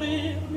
morir.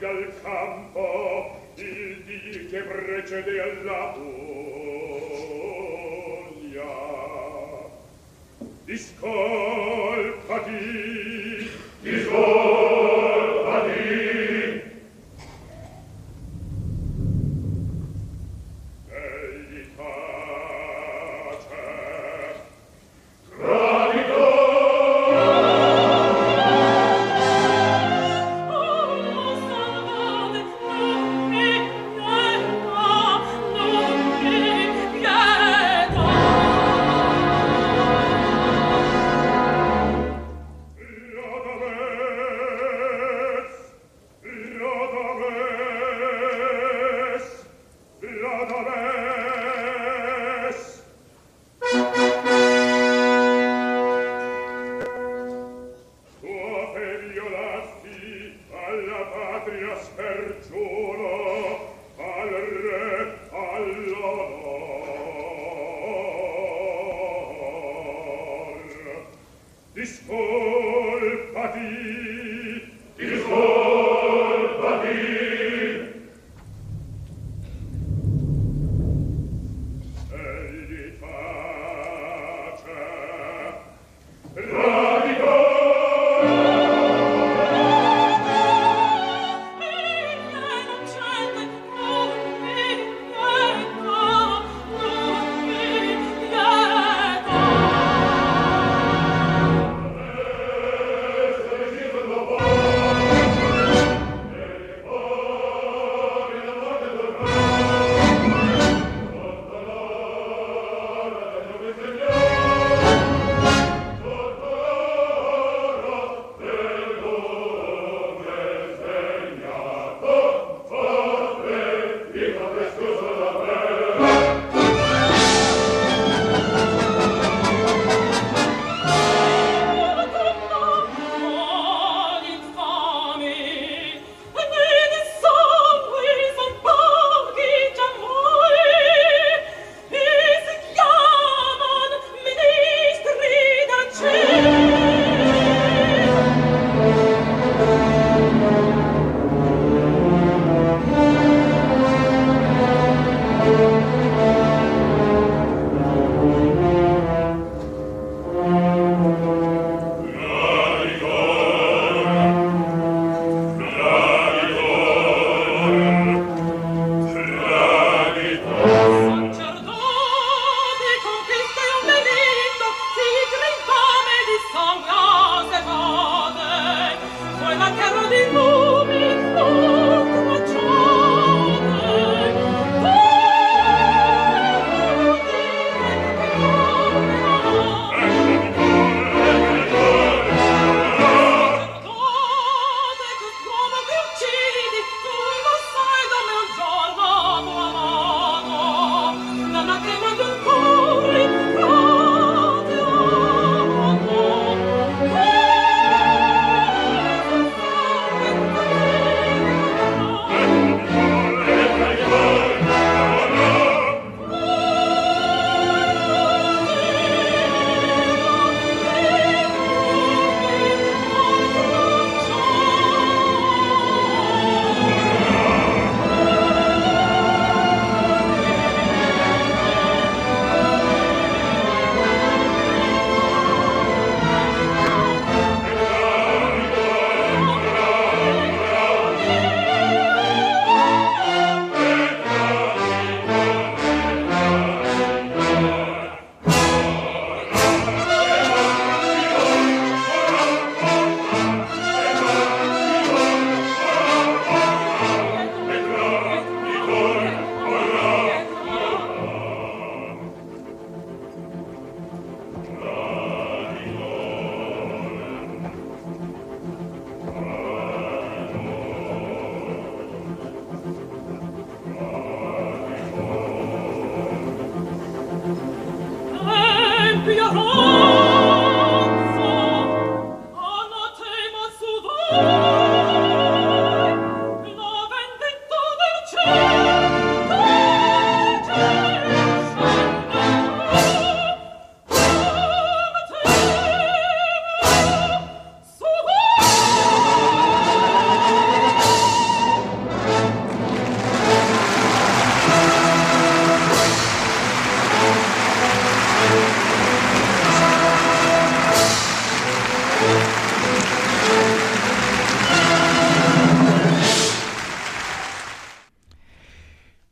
lunga campo il dì che precede alla voglia discolpati discolpati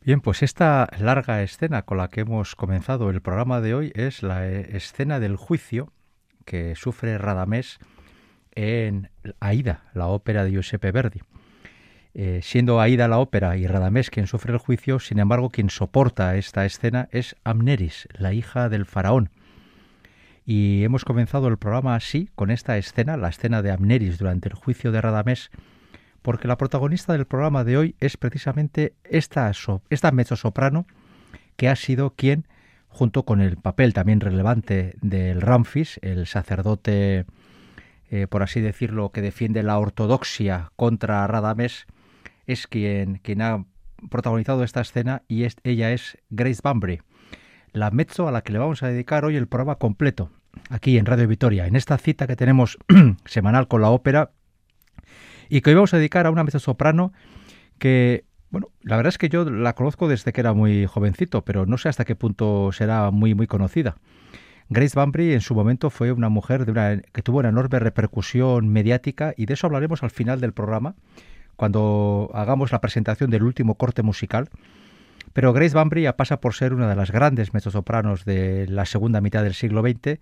Bien, pues esta larga escena con la que hemos comenzado el programa de hoy es la eh, escena del juicio que sufre Radamés en Aida, la ópera de Giuseppe Verdi. Eh, siendo Aida la ópera y Radamés quien sufre el juicio, sin embargo, quien soporta esta escena es Amneris, la hija del faraón. Y hemos comenzado el programa así, con esta escena, la escena de Amneris durante el juicio de Radamés, porque la protagonista del programa de hoy es precisamente esta, esta mezzosoprano que ha sido quien, junto con el papel también relevante del Ramfis, el sacerdote, eh, por así decirlo, que defiende la ortodoxia contra Radamés, es quien, quien ha protagonizado esta escena y ella es Grace Bunbury, la mezzo a la que le vamos a dedicar hoy el programa completo, aquí en Radio Vitoria, en esta cita que tenemos semanal con la ópera y que hoy vamos a dedicar a una soprano que, bueno, la verdad es que yo la conozco desde que era muy jovencito, pero no sé hasta qué punto será muy, muy conocida. Grace Bunbury en su momento fue una mujer de una, que tuvo una enorme repercusión mediática y de eso hablaremos al final del programa, cuando hagamos la presentación del último corte musical. Pero Grace Bunbury pasa por ser una de las grandes mezzosopranos de la segunda mitad del siglo XX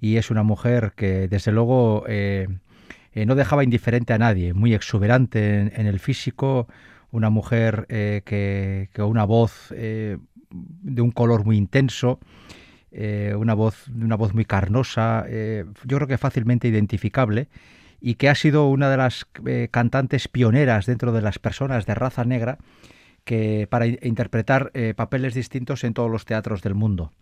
y es una mujer que desde luego eh, eh, no dejaba indiferente a nadie, muy exuberante en, el físico, una mujer eh, que, con una voz de un color muy intenso, una voz una voz muy carnosa, yo creo que fácilmente identificable y que ha sido una de las eh, cantantes pioneras dentro de las personas de raza negra que para interpretar eh, papeles distintos en todos los teatros del mundo.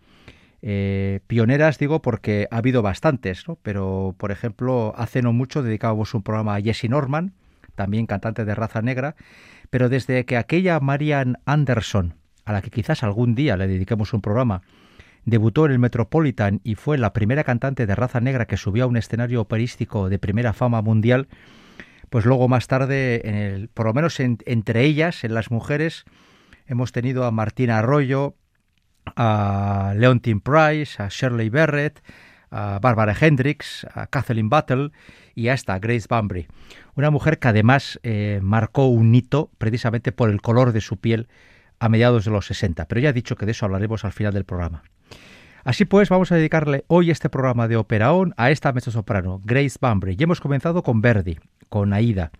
Eh, pioneras digo porque ha habido bastantes, pero por ejemplo hace no mucho dedicábamos un programa a Jessie Norman, también cantante de raza negra, pero desde que aquella Marian Anderson, a la que quizás algún día le dediquemos un programa, Debutó en el Metropolitan y fue la primera cantante de raza negra que subió a un escenario operístico de primera fama mundial. Pues luego más tarde, en el, por lo menos entre ellas, en las mujeres, hemos tenido a Martina Arroyo, a Leontine Price, a Shirley Barrett, a Barbara Hendricks, a Kathleen Battle y a esta Grace Bunbury. Una mujer que además eh, marcó un hito precisamente por el color de su piel a mediados de los 60. Pero ya he dicho que de eso hablaremos al final del programa. Así pues, vamos a dedicarle hoy este programa de Operaón a esta soprano, Grace Bunbury. Y hemos comenzado con Verdi, con Aida.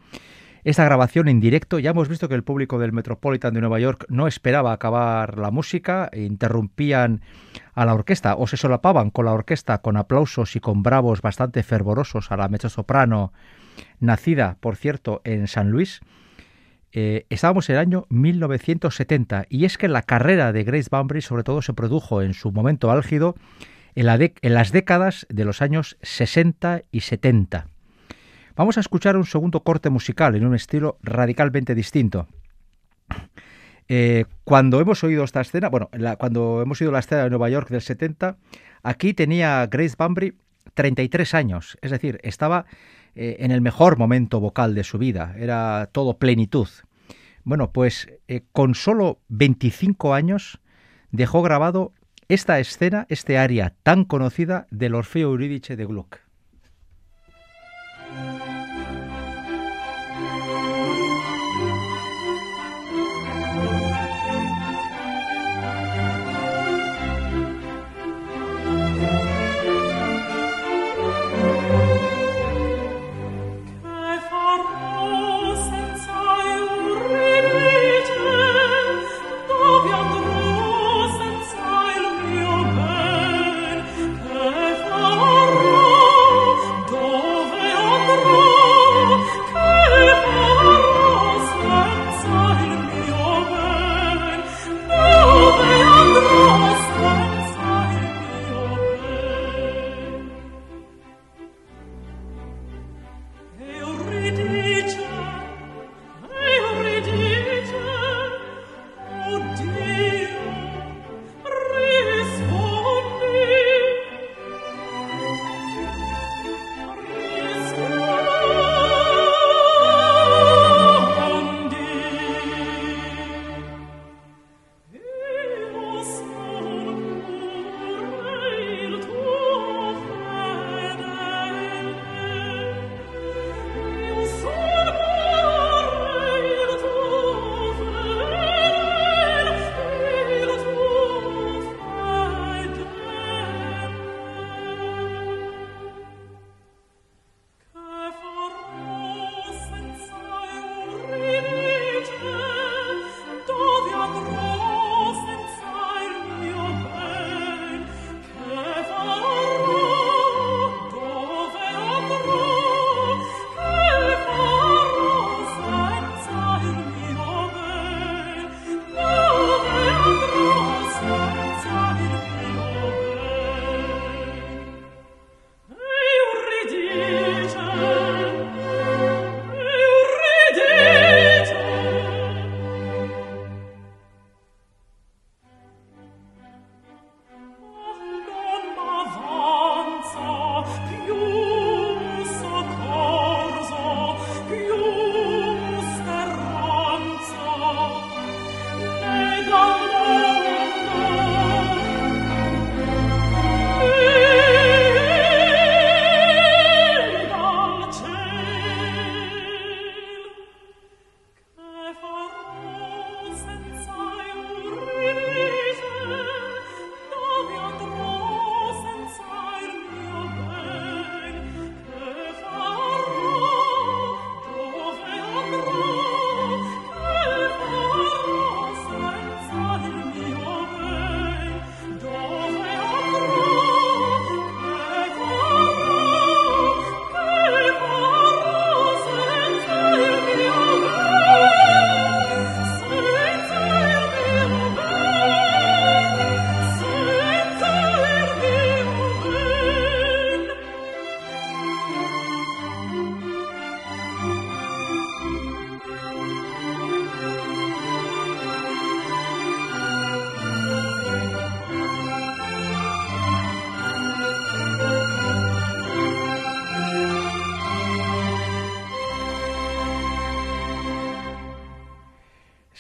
Esta grabación en directo, ya hemos visto que el público del Metropolitan de Nueva York no esperaba acabar la música, interrumpían a la orquesta o se solapaban con la orquesta con aplausos y con bravos bastante fervorosos a la soprano, nacida, por cierto, en San Luis. Eh, estábamos en el año 1970 y es que la carrera de Grace Bunbury sobre todo se produjo en su momento álgido en, en las décadas de los años 60 y 70. Vamos a escuchar un segundo corte musical en un estilo radicalmente distinto. Eh, cuando hemos oído esta escena, bueno, cuando hemos oído la escena de Nueva York del 70, aquí tenía Grace Bunbury 33 años, es decir, estaba eh, en el mejor momento vocal de su vida, era todo plenitud. Bueno, pues eh, con solo 25 años dejó grabado esta escena, este área tan conocida del Orfeo Eurídice de Gluck.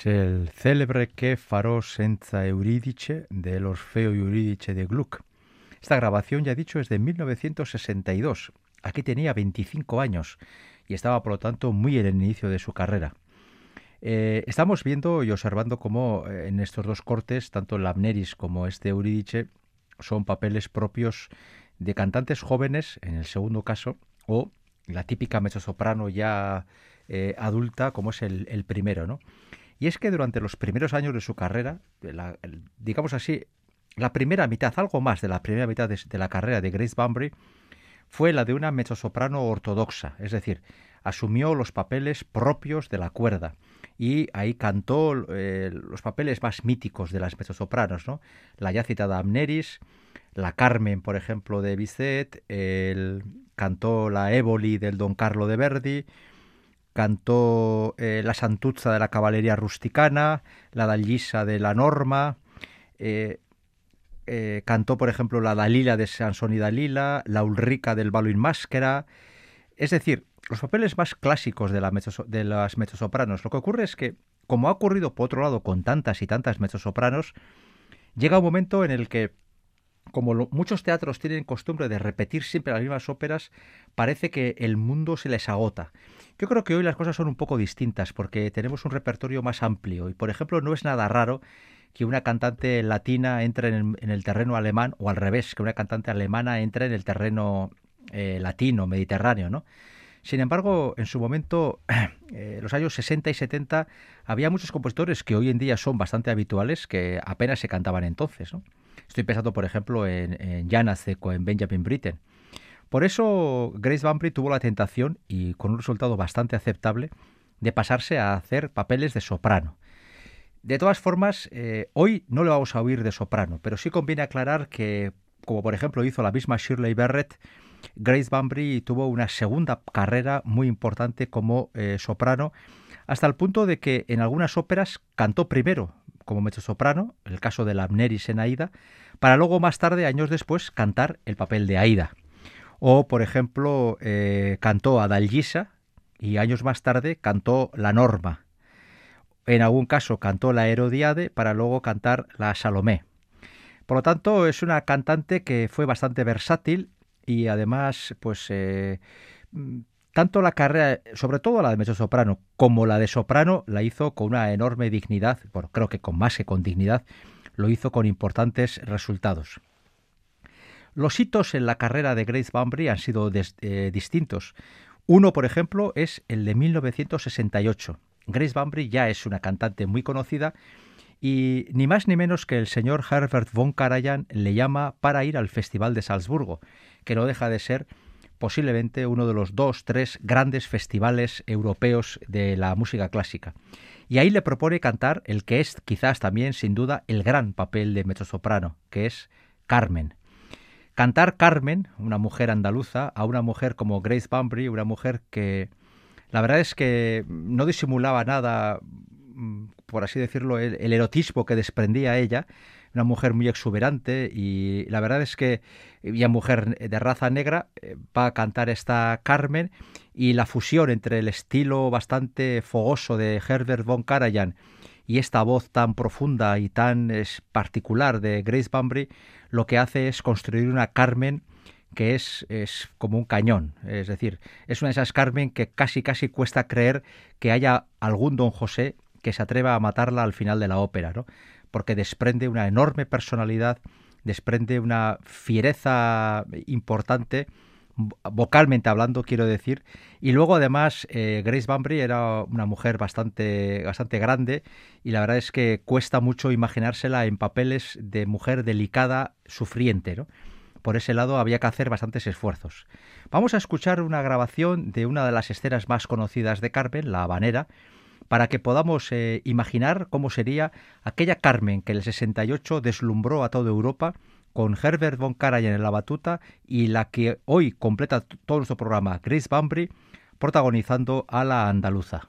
El célebre que farò senza Eurídice del Orfeo y Eurídice de Gluck. Esta grabación, ya he dicho, es de 1962. Aquí tenía 25 años y estaba, por lo tanto, muy en el inicio de su carrera. Eh, estamos viendo y observando cómo eh, en estos dos cortes, tanto el Amneris como este Eurídice, son papeles propios de cantantes jóvenes, en el segundo caso, o la típica mezzosoprano ya eh, adulta, como es el, el, primero, ¿no? Y es que durante los primeros años de su carrera, la, digamos así, la primera mitad, algo más de la primera mitad de, la carrera de Grace Bunbury, fue la de una mezzosoprano ortodoxa, es decir, asumió los papeles propios de la cuerda y ahí cantó eh, los papeles más míticos de las mezzosopranos, ¿no? La ya citada Amneris, la Carmen, por ejemplo, de Bizet, el, cantó la Éboli del Don Carlo de Verdi, cantó eh, la Santuzza de la Caballería Rusticana, la Dallisa de la Norma, eh, eh, cantó, por ejemplo, la Dalila de Sansón y Dalila, la Ulrica del Balo in Máscara. Es decir, los papeles más clásicos de, la de las mezzosopranos. Lo que ocurre es que, como ha ocurrido por otro lado con tantas y tantas mezzosopranos, llega un momento en el que, como muchos teatros tienen costumbre de repetir siempre las mismas óperas, parece que el mundo se les agota. Yo creo que hoy las cosas son un poco distintas porque tenemos un repertorio más amplio y, por ejemplo, no es nada raro que una cantante latina entre en el, en el terreno alemán o al revés, que una cantante alemana entre en el terreno eh, latino, mediterráneo, ¿no? Sin embargo, en su momento, eh, los años 60 y 70, había muchos compositores que hoy en día son bastante habituales que apenas se cantaban entonces. ¿no? Estoy pensando, por ejemplo, en, en o en Benjamin Britten. Por eso, Grace Bunbury tuvo la tentación, y con un resultado bastante aceptable, de pasarse a hacer papeles de soprano. De todas formas, eh, hoy no le vamos a oír de soprano, pero sí conviene aclarar que, como por ejemplo hizo la misma Shirley Barrett, Grace Bunbury tuvo una segunda carrera muy importante como eh, soprano, hasta el punto de que en algunas óperas cantó primero como mezzosoprano, el caso de la Amneris en Aida, para luego más tarde, años después, cantar el papel de Aida. O, por ejemplo, eh, cantó a Dalgisa y años más tarde cantó la Norma. En algún caso cantó la Herodiade para luego cantar la Salomé. Por lo tanto, es una cantante que fue bastante versátil y además, pues, eh, tanto la carrera, sobre todo la de mezzosoprano, como la de soprano, la hizo con una enorme dignidad, bueno, creo que con más que con dignidad, lo hizo con importantes resultados. Los hitos en la carrera de Grace Bunbury han sido eh, distintos. Uno, por ejemplo, es el de 1968. Grace Bunbury ya es una cantante muy conocida y ni más ni menos que el señor Herbert von Karajan le llama para ir al Festival de Salzburgo, que no deja de ser posiblemente uno de los dos, tres grandes festivales europeos de la música clásica. Y ahí le propone cantar el que es quizás también, sin duda, el gran papel de mezzosoprano, que es Carmen. Cantar Carmen, una mujer andaluza, a una mujer como Grace Bunbury, una mujer que la verdad es que no disimulaba nada, mm, por así decirlo, el, erotismo que desprendía ella, una mujer muy exuberante y la verdad es que ya mujer de raza negra eh, va a cantar esta Carmen y la fusión entre el estilo bastante fogoso de Herbert von Karajan y esta voz tan profunda y tan particular de Grace Bunbury lo que hace es construir una Carmen que es, es como un cañón, es decir, es una de esas Carmen que casi casi cuesta creer que haya algún don José que se atreva a matarla al final de la ópera, ¿no? porque desprende una enorme personalidad, desprende una fiereza importante, vocalmente hablando, quiero decir. Y luego, además, eh, Grace Bunbury era una mujer bastante, bastante grande y la verdad es que cuesta mucho imaginársela en papeles de mujer delicada, sufriente, ¿no? Por ese lado había que hacer bastantes esfuerzos. Vamos a escuchar una grabación de una de las escenas más conocidas de Carmen, la habanera, para que podamos eh, imaginar cómo sería aquella Carmen que en el 68 deslumbró a toda Europa con Herbert von Karajan en la batuta y la que hoy completa todo nuestro programa, Grace Bunbury, protagonizando a la andaluza.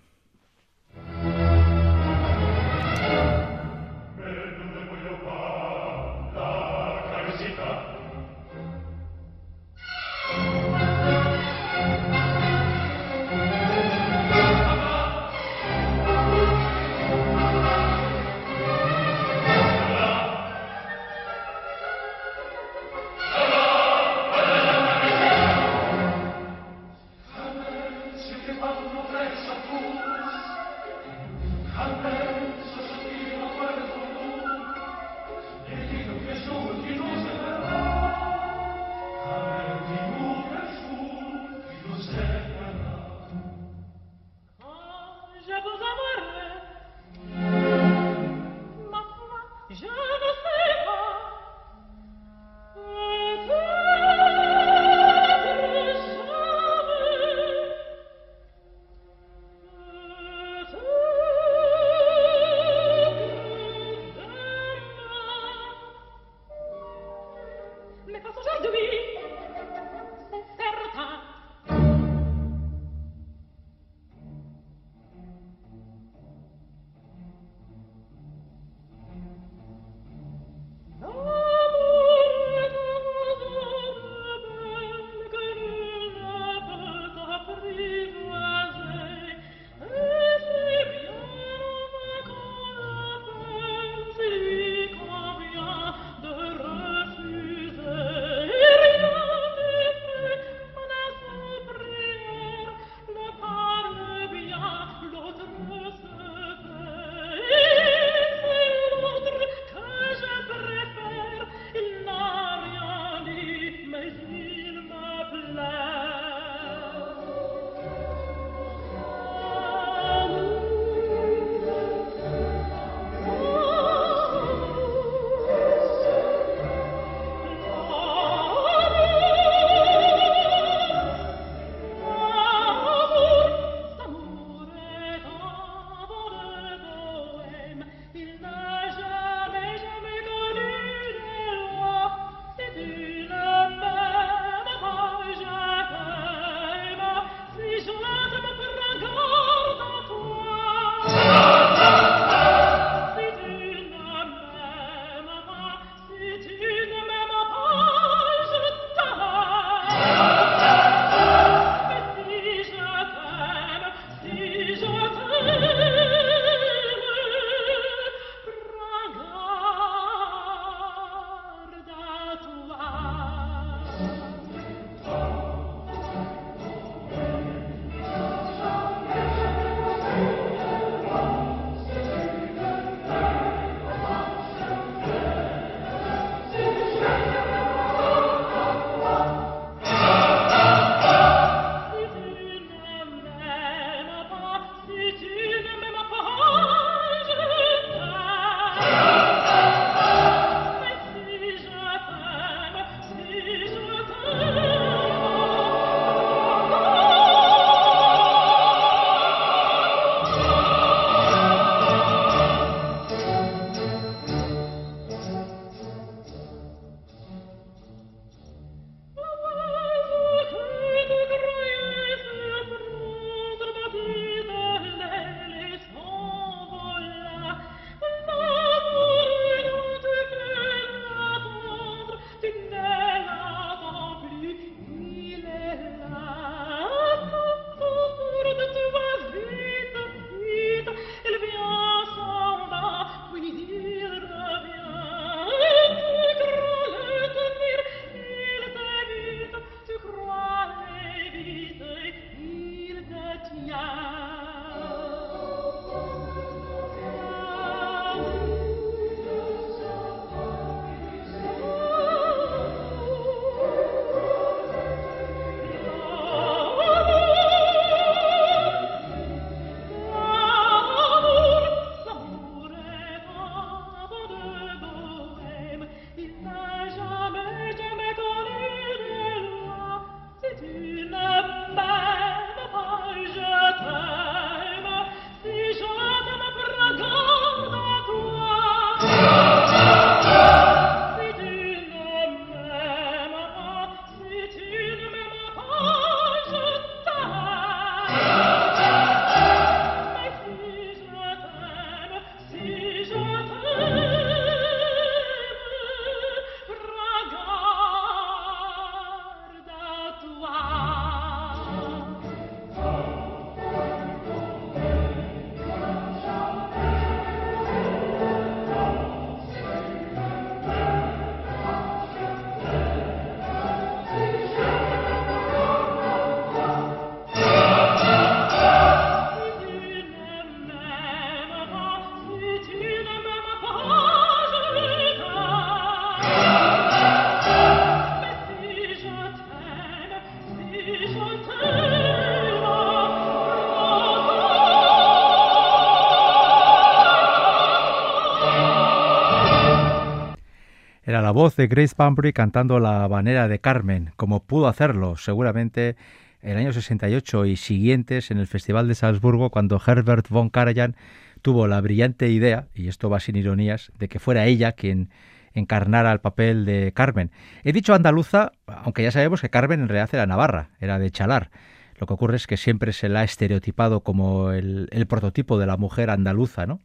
La voz de Grace Bunbury cantando la banera de Carmen, como pudo hacerlo seguramente en el año 68 y siguientes en el Festival de Salzburgo, cuando Herbert von Karajan tuvo la brillante idea, y esto va sin ironías, de que fuera ella quien encarnara el papel de Carmen. He dicho andaluza, aunque ya sabemos que Carmen en realidad era navarra, era de Chalar. Lo que ocurre es que siempre se la ha estereotipado como el, el prototipo de la mujer andaluza, ¿no?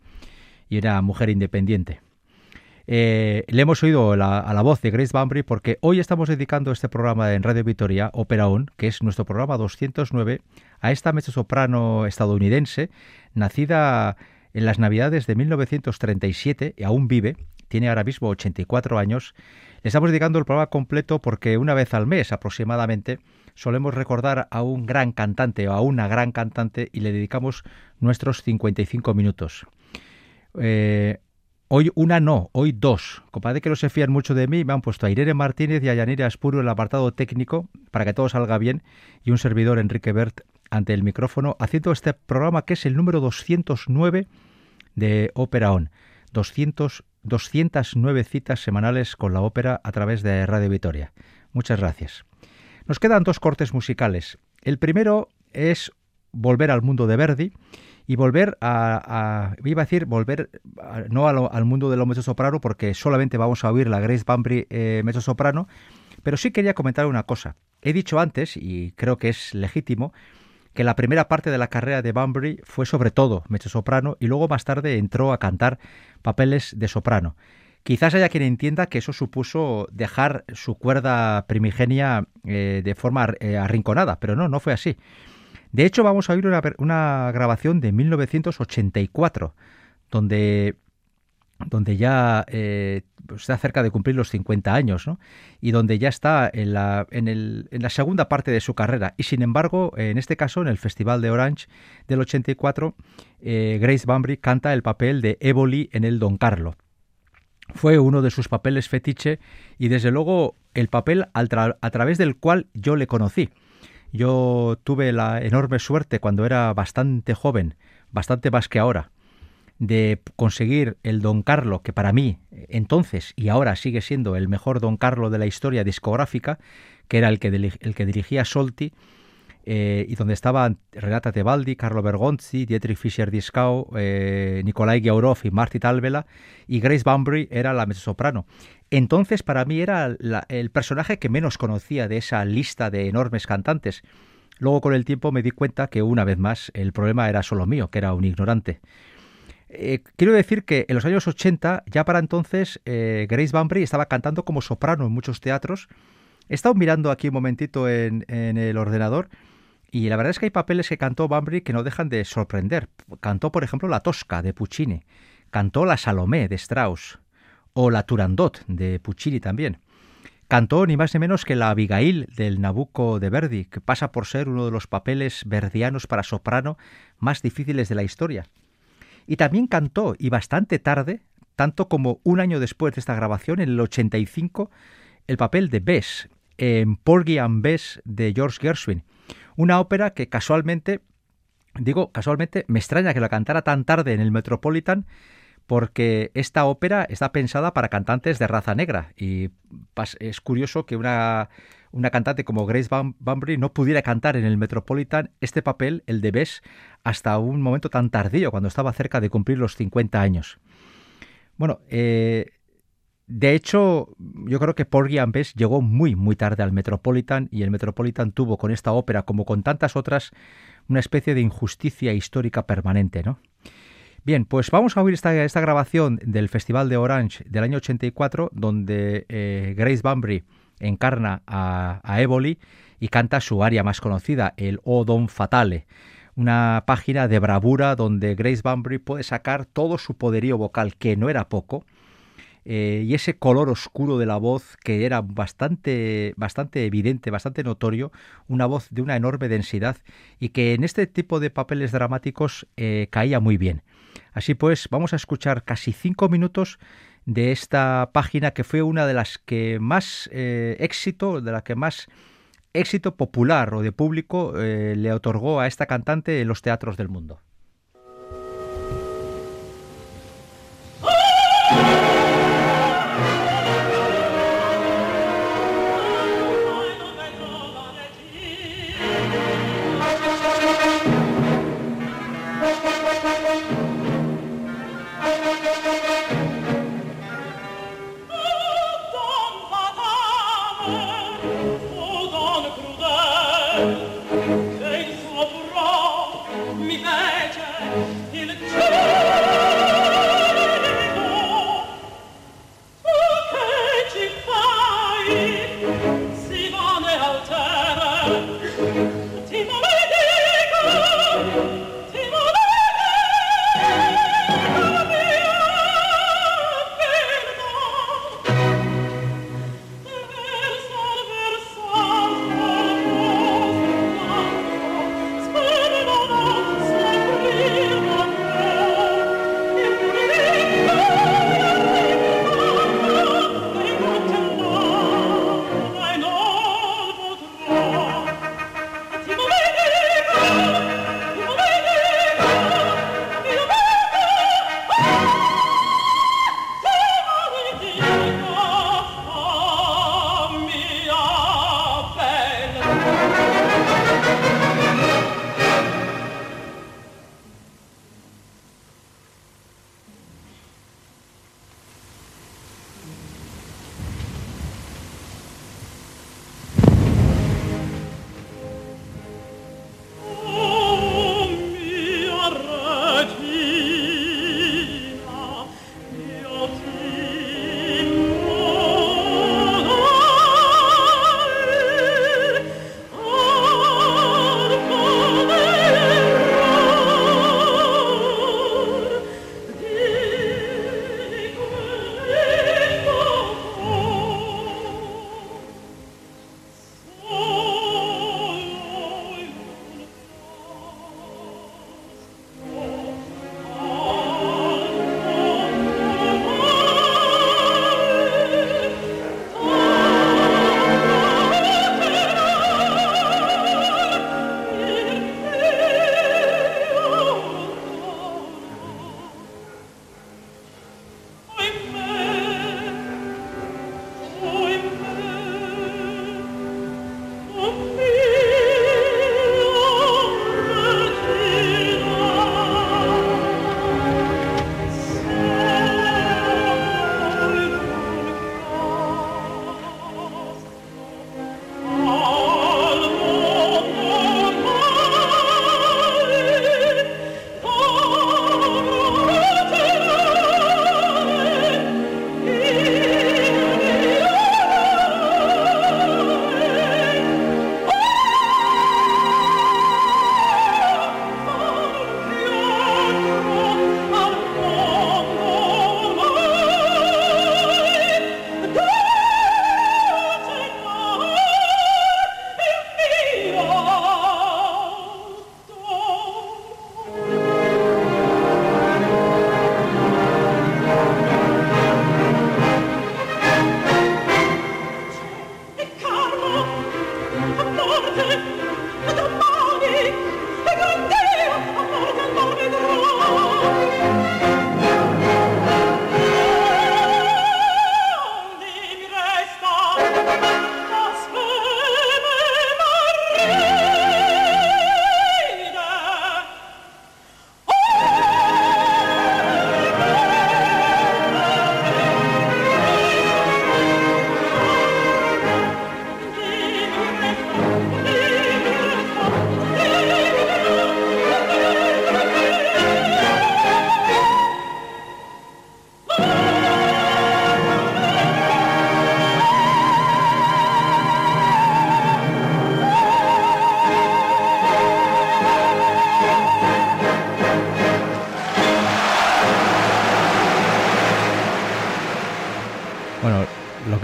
Y era mujer independiente. Eh, le hemos oído a la voz de Grace Bunbury porque hoy estamos dedicando este programa en Radio Victoria, Opera On, que es nuestro programa 209, a esta soprano estadounidense, nacida en las Navidades de 1937 y aún vive, tiene ahora mismo 84 años. Le estamos dedicando el programa completo porque una vez al mes aproximadamente solemos recordar a un gran cantante o a una gran cantante y le dedicamos nuestros 55 minutos. Eh, Hoy una no, hoy dos. Compadre que no se fían mucho de mí, me han puesto a Irene Martínez y a Yanira Aspuro en el apartado técnico para que todo salga bien y un servidor Enrique Bert ante el micrófono haciendo este programa que es el número 209 de Ópera On. 200, 209 citas semanales con la ópera a través de Radio Vitoria. Muchas gracias. Nos quedan dos cortes musicales. El primero es Volver al mundo de Verdi y volver a, iba a decir, volver no al mundo de los mezzo soprano porque solamente vamos a oír la Grace Bunbury eh, mezzo soprano, pero sí quería comentar una cosa. He dicho antes, y creo que es legítimo, que la primera parte de la carrera de Bunbury fue sobre todo mezzo soprano y luego más tarde entró a cantar papeles de soprano. Quizás haya quien entienda que eso supuso dejar su cuerda primigenia eh, de forma eh, arrinconada, pero no, no fue así. De hecho, vamos a oír una, grabación de 1984, donde donde ya eh, está cerca de cumplir los 50 años, ¿no? y donde ya está en la, en, el, en la segunda parte de su carrera. Y sin embargo, en este caso, en el Festival de Orange del 84, eh, Grace Bunbury canta el papel de Éboli en el Don Carlo. Fue uno de sus papeles fetiche y desde luego el papel a través del cual yo le conocí. Yo tuve la enorme suerte cuando era bastante joven, bastante más que ahora, de conseguir el Don Carlo, que para mí entonces y ahora sigue siendo el mejor Don Carlo de la historia discográfica, que era el que, el que dirigía Solti, eh, y donde estaban Renata Tebaldi, Carlo Bergonzi, Dietrich Fischer-Dieskau, eh, Nikolai Giaurov y Marty Talvela, y Grace Bunbury era la mezzosoprano. Entonces para mí era el personaje que menos conocía de esa lista de enormes cantantes. Luego con el tiempo me di cuenta que una vez más el problema era solo mío, que era un ignorante. Eh, quiero decir que en los años 80, ya para entonces, Grace Bunbury estaba cantando como soprano en muchos teatros. He estado mirando aquí un momentito en el ordenador y la verdad es que hay papeles que cantó Bunbury que no dejan de sorprender. Cantó, por ejemplo, La Tosca de Puccini, cantó La Salomé de Strauss, o La Turandot de Puccini también. Cantó ni más ni menos que la Abigail del Nabucco de Verdi, que pasa por ser uno de los papeles verdianos para soprano más difíciles de la historia. Y también cantó, y bastante tarde, tanto como un año después de esta grabación, en el 85, el papel de Bess en Porgy and Bess de George Gershwin, una ópera que casualmente, digo casualmente, me extraña que la cantara tan tarde en el Metropolitan porque esta ópera está pensada para cantantes de raza negra y es curioso que una, una cantante como Grace Bunbury no pudiera cantar en el Metropolitan este papel, el de Bess, hasta un momento tan tardío, cuando estaba cerca de cumplir los 50 años. Bueno, eh, de hecho, yo creo que Porgy and Bess llegó muy, muy tarde al Metropolitan y el Metropolitan tuvo con esta ópera, como con tantas otras, una especie de injusticia histórica permanente, ¿no? Bien, pues vamos a oír esta, grabación del Festival de Orange del año 84, donde eh, Grace Bunbury encarna a, a y canta su aria más conocida, el O Don Fatale, una página de bravura donde Grace Bunbury puede sacar todo su poderío vocal, que no era poco, eh, y ese color oscuro de la voz que era bastante, bastante evidente, bastante notorio, una voz de una enorme densidad y que en este tipo de papeles dramáticos eh, caía muy bien. Así pues, vamos a escuchar casi cinco minutos de esta página que fue una de las que más eh, éxito, de la que más éxito popular o de público le otorgó a esta cantante en los teatros del mundo.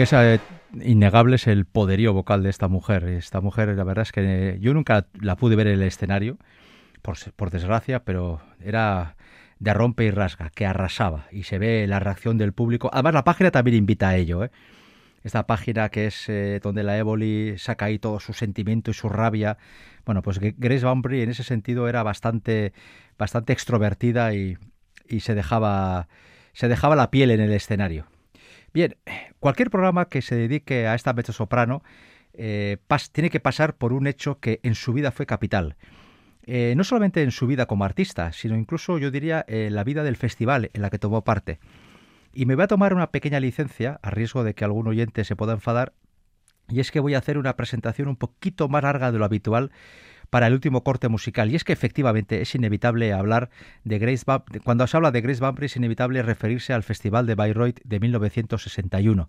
Es eh, innegable es el poderío vocal de esta mujer. Esta mujer, la verdad es que yo nunca la pude ver en el escenario, por, desgracia, pero era de rompe y rasga, que arrasaba. Y se ve la reacción del público. Además, la página también invita a ello. ¿eh? Esta página que es eh, donde la Évoli saca ahí todo su sentimiento y su rabia. Bueno, pues Grace Bumbury en ese sentido era bastante, bastante extrovertida y, y se, dejaba, se dejaba la piel en el escenario. Bien, cualquier programa que se dedique a esta mezzosoprano eh, tiene que pasar por un hecho que en su vida fue capital. Eh, no solamente en su vida como artista, sino incluso yo diría en la vida del festival en la que tomó parte. Y me voy a tomar una pequeña licencia, a riesgo de que algún oyente se pueda enfadar, y es que voy a hacer una presentación un poquito más larga de lo habitual para el último corte musical. Y es que efectivamente es inevitable hablar de Grace Bump. Cuando se habla de Grace Bumpry es inevitable referirse al Festival de Bayreuth de 1961.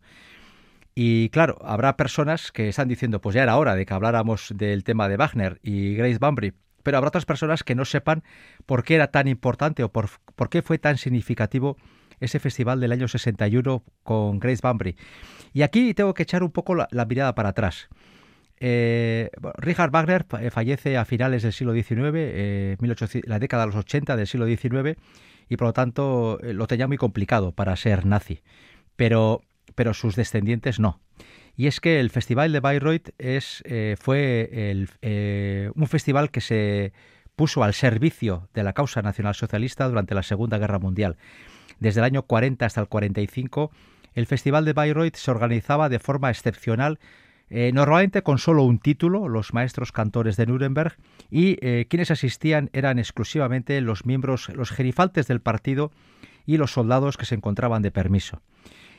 Y claro, habrá personas que están diciendo, pues ya era hora de que habláramos del tema de Wagner y Grace Bumpry, pero habrá otras personas que no sepan por qué era tan importante o por, por qué fue tan significativo ese festival del año 61 con Grace Bumpry. Y aquí tengo que echar un poco la, mirada para atrás. Eh, Richard Wagner eh, fallece a finales del siglo XIX, eh, la década de los 80 del siglo XIX, y por lo tanto lo tenía muy complicado para ser nazi. Pero pero sus descendientes no. Y es que el Festival de Bayreuth es, fue un festival que se puso al servicio de la causa nacional socialista durante la Segunda Guerra Mundial. Desde el año 40 hasta el 45, el Festival de Bayreuth se organizaba de forma excepcional, eh, normalmente con solo un título, los maestros cantores de Nuremberg, y quienes asistían eran exclusivamente los miembros, los gerifaltes del partido y los soldados que se encontraban de permiso.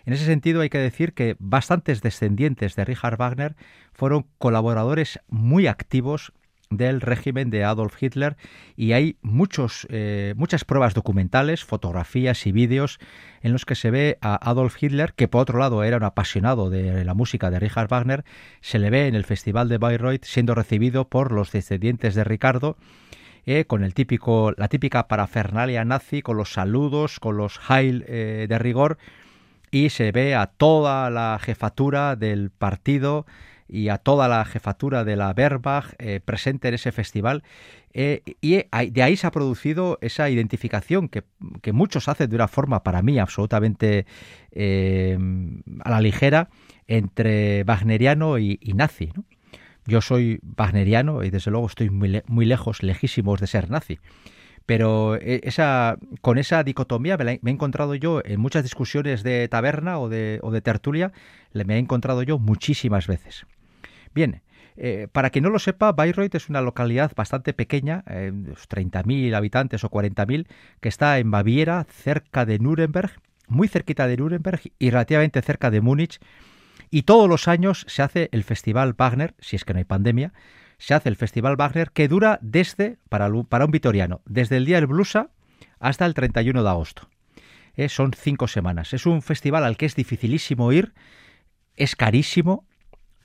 En ese sentido hay que decir que bastantes descendientes de Richard Wagner fueron colaboradores muy activos del régimen de Adolf Hitler y hay muchos, eh, muchas pruebas documentales, fotografías y vídeos en los que se ve a Adolf Hitler, que por otro lado era un apasionado de la música de Richard Wagner, se le ve en el Festival de Bayreuth siendo recibido por los descendientes de Ricardo eh, con el típico, la típica parafernalia nazi, con los saludos, con los Heil eh, de rigor, y se ve a toda la jefatura del partido y a toda la jefatura de la Wehrmacht eh, presente en ese festival. Eh, y de ahí se ha producido esa identificación que, muchos hacen de una forma, para mí, absolutamente eh, a la ligera, entre wagneriano y, nazi. Yo soy wagneriano y desde luego estoy muy, muy lejos, lejísimos de ser nazi pero eh, esa, con esa dicotomía me, he encontrado yo en muchas discusiones de taberna o de, o de tertulia, me he encontrado yo muchísimas veces. Bien, eh, para quien no lo sepa, Bayreuth es una localidad bastante pequeña, eh, 30.000 habitantes o 40.000, que está en Baviera, cerca de Nuremberg, muy cerquita de Nuremberg y relativamente cerca de Múnich. Y todos los años se hace el Festival Wagner, si es que no hay pandemia, se hace el Festival Wagner que dura desde, para, para un vitoriano, desde el día del Blusa hasta el 31 de agosto. Eh, son cinco semanas. Es un festival al que es dificilísimo ir, es carísimo,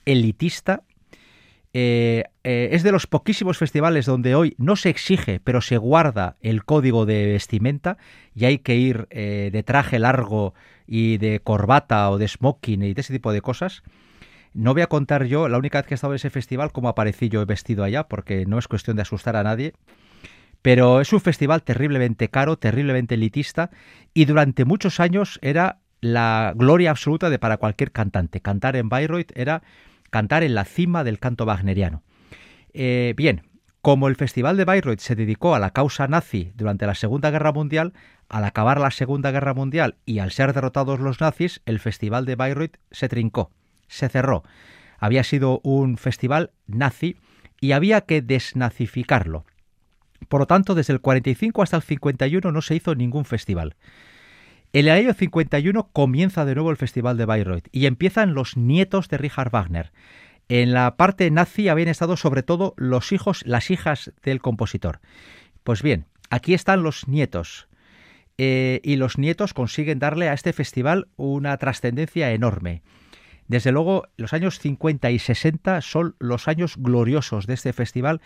elitista. Eh, eh, es de los poquísimos festivales donde hoy no se exige, pero se guarda el código de vestimenta y hay que ir de traje largo y de corbata o de smoking y de ese tipo de cosas. No voy a contar yo, la única vez que he estado en ese festival, cómo aparecí yo vestido allá, porque no es cuestión de asustar a nadie. Pero es un festival terriblemente caro, terriblemente elitista, y durante muchos años era la gloria absoluta de para cualquier cantante. Cantar en Bayreuth era cantar en la cima del canto wagneriano. Eh, bien, como el Festival de Bayreuth se dedicó a la causa nazi durante la Segunda Guerra Mundial, al acabar la Segunda Guerra Mundial y al ser derrotados los nazis, el Festival de Bayreuth se trincó se cerró. Había sido un festival nazi y había que desnazificarlo. Por lo tanto, desde el 45 hasta el 51 no se hizo ningún festival. En el año 51 comienza de nuevo el Festival de Bayreuth y empiezan los nietos de Richard Wagner. En la parte nazi habían estado sobre todo los hijos, las hijas del compositor. Pues bien, aquí están los nietos. Eh, y los nietos consiguen darle a este festival una trascendencia enorme. Desde luego, los años 50 y 60 son los años gloriosos de este festival,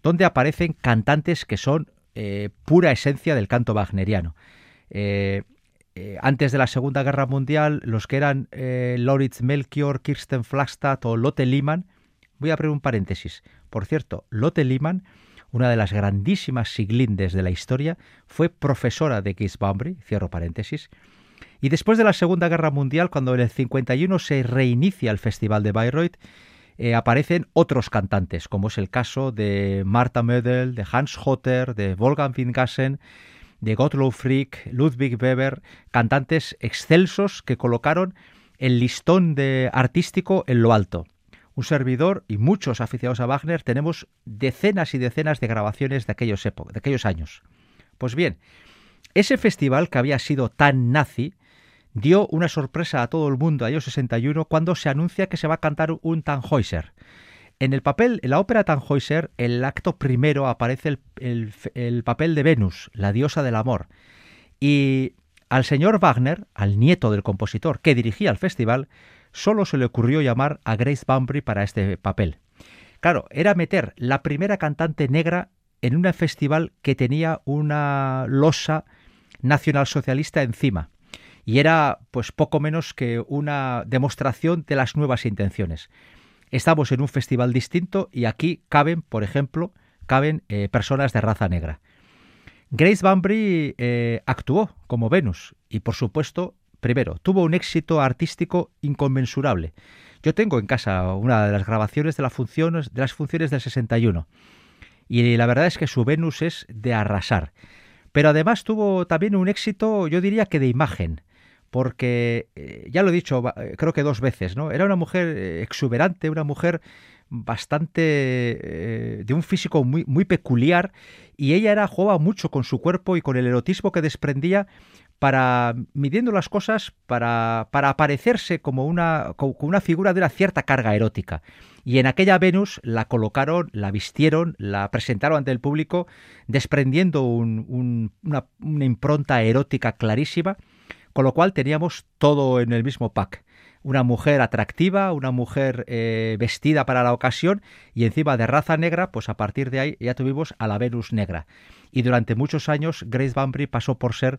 donde aparecen cantantes que son eh, pura esencia del canto wagneriano. Eh, eh, antes de la Segunda Guerra Mundial, los que eran Loritz Melchior, Kirsten Flagstad o Lotte Lehmann, voy a abrir un paréntesis. Por cierto, Lotte Lehmann, una de las grandísimas siglindes de la historia, fue profesora de Gisbaumbry, cierro paréntesis, y después de la Segunda Guerra Mundial, cuando en el 51 se reinicia el Festival de Bayreuth, eh, aparecen otros cantantes, como es el caso de Martha Mödel, de Hans Hotter, de Wolfgang Wingassen, de Gottlob Frick, Ludwig Weber, cantantes excelsos que colocaron el listón de artístico en lo alto. Un servidor y muchos aficionados a Wagner tenemos decenas y decenas de grabaciones de aquellos, de aquellos años. Pues bien, ese festival que había sido tan nazi dio una sorpresa a todo el mundo año 61 cuando se anuncia que se va a cantar un Tannhäuser. En el papel, en la ópera Tannhäuser, el acto primero aparece el, el- el papel de Venus, la diosa del amor. Y al señor Wagner, al nieto del compositor que dirigía el festival, solo se le ocurrió llamar a Grace Bunbury para este papel. Claro, era meter la primera cantante negra en un festival que tenía una losa nacionalsocialista encima. Y era pues poco menos que una demostración de las nuevas intenciones. Estamos en un festival distinto y aquí caben, por ejemplo, caben eh, personas de raza negra. Grace Bunbury eh, actuó como Venus y, por supuesto, primero, tuvo un éxito artístico inconmensurable. Yo tengo en casa una de las grabaciones de, las funciones, de las funciones del 61 y la verdad es que su Venus es de arrasar. Pero además tuvo también un éxito, yo diría que de imagen, porque eh, ya lo he dicho, eh, creo que dos veces, ¿no? Era una mujer eh, exuberante, una mujer bastante de un físico muy, peculiar y ella era jugaba mucho con su cuerpo y con el erotismo que desprendía para midiendo las cosas para, para aparecerse como una, como una figura de una cierta carga erótica. Y en aquella Venus la colocaron, la vistieron, la presentaron ante el público, desprendiendo un- un- una, una impronta erótica clarísima, con lo cual teníamos todo en el mismo pack. Una mujer atractiva, una mujer eh, vestida para la ocasión y encima de raza negra, pues a partir de ahí ya tuvimos a la Venus negra. Y durante muchos años Grace Bunbury pasó por ser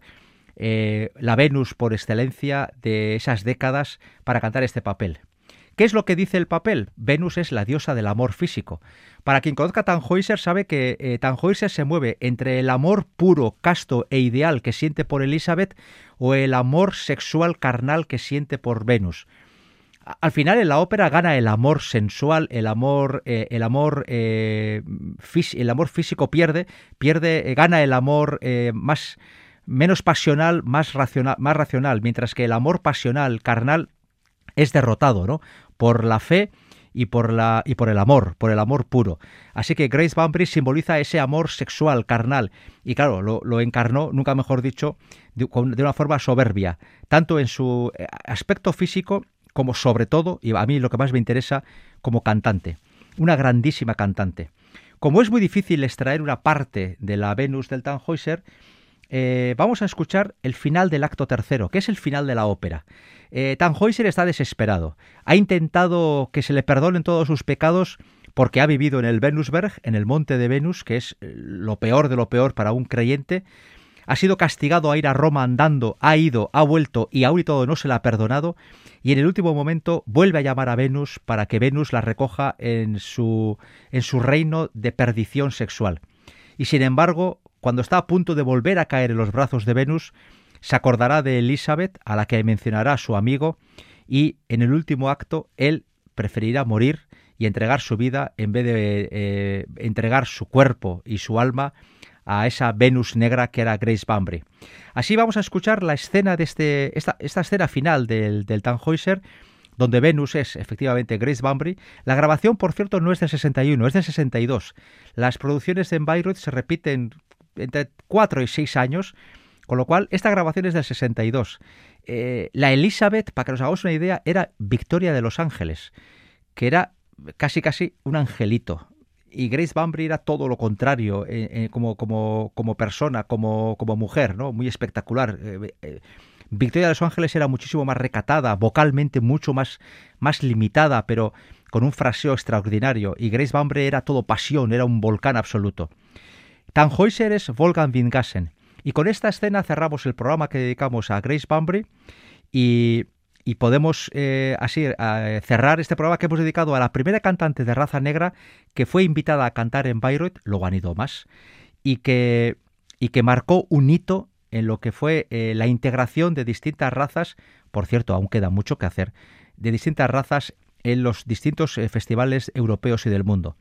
eh, la Venus por excelencia de esas décadas para cantar este papel. ¿Qué es lo que dice el papel? Venus es la diosa del amor físico. Para quien conozca a Tannhäuser sabe que eh, Tannhäuser se mueve entre el amor puro, casto e ideal que siente por Elizabeth o el amor sexual carnal que siente por Venus. Al final en la ópera gana el amor sensual, el amor, eh, el amor, eh, el amor físico pierde, pierde, eh, gana el amor más menos pasional, más racional, más racional, mientras que el amor pasional, carnal, es derrotado, ¿no? Por la fe y por, la, y por el amor, por el amor puro. Así que Grace Bunbury simboliza ese amor sexual, carnal, y claro, lo, lo encarnó, nunca mejor dicho, de, de una forma soberbia, tanto en su eh, aspecto físico como sobre todo, y a mí lo que más me interesa, como cantante. Una grandísima cantante. Como es muy difícil extraer una parte de la Venus del Tannhäuser, eh, vamos a escuchar el final del acto tercero, que es el final de la ópera. Eh, Tannhäuser está desesperado. Ha intentado que se le perdonen todos sus pecados porque ha vivido en el Venusberg, en el monte de Venus, que es eh, lo peor de lo peor para un creyente. Ha sido castigado a ir a Roma andando, ha ido, ha vuelto y aún y todo no se le ha perdonado. Y en el último momento vuelve a llamar a Venus para que Venus la recoja en su, en su reino de perdición sexual. Y sin embargo, cuando está a punto de volver a caer en los brazos de Venus, se acordará de Elizabeth, a la que mencionará su amigo, y en el último acto él preferirá morir y entregar su vida en vez de eh, entregar su cuerpo y su alma a esa Venus negra que era Grace Bunbury. Así vamos a escuchar la escena de este, esta, escena final del, del Tannhäuser, donde Venus es efectivamente Grace Bunbury. La grabación, por cierto, no es del 61, es del 62. Las producciones en Bayreuth se repiten entre 4 y 6 años, con lo cual esta grabación es del 62. Eh, la Elizabeth, para que nos hagamos una idea, era Victoria de los Ángeles, que era casi casi un angelito. Y Grace Bunbury era todo lo contrario, eh, eh, como, como, como persona, como, como mujer, ¿no? Muy espectacular. Victoria de los Ángeles era muchísimo más recatada, vocalmente mucho más, más limitada, pero con un fraseo extraordinario. Y Grace Bunbury era todo pasión, era un volcán absoluto. Tannhäuser es Wolfgang Wingassen. Y con esta escena cerramos el programa que dedicamos a Grace Bunbury y, y podemos eh, así eh, cerrar este programa que hemos dedicado a la primera cantante de raza negra que fue invitada a cantar en Bayreuth, luego han ido más, y que, y que marcó un hito en lo que fue eh, la integración de distintas razas, por cierto, aún queda mucho que hacer, de distintas razas en los distintos eh, festivales europeos y del mundo.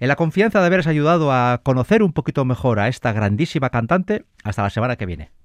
En la confianza de haberos ayudado a conocer un poquito mejor a esta grandísima cantante, hasta la semana que viene.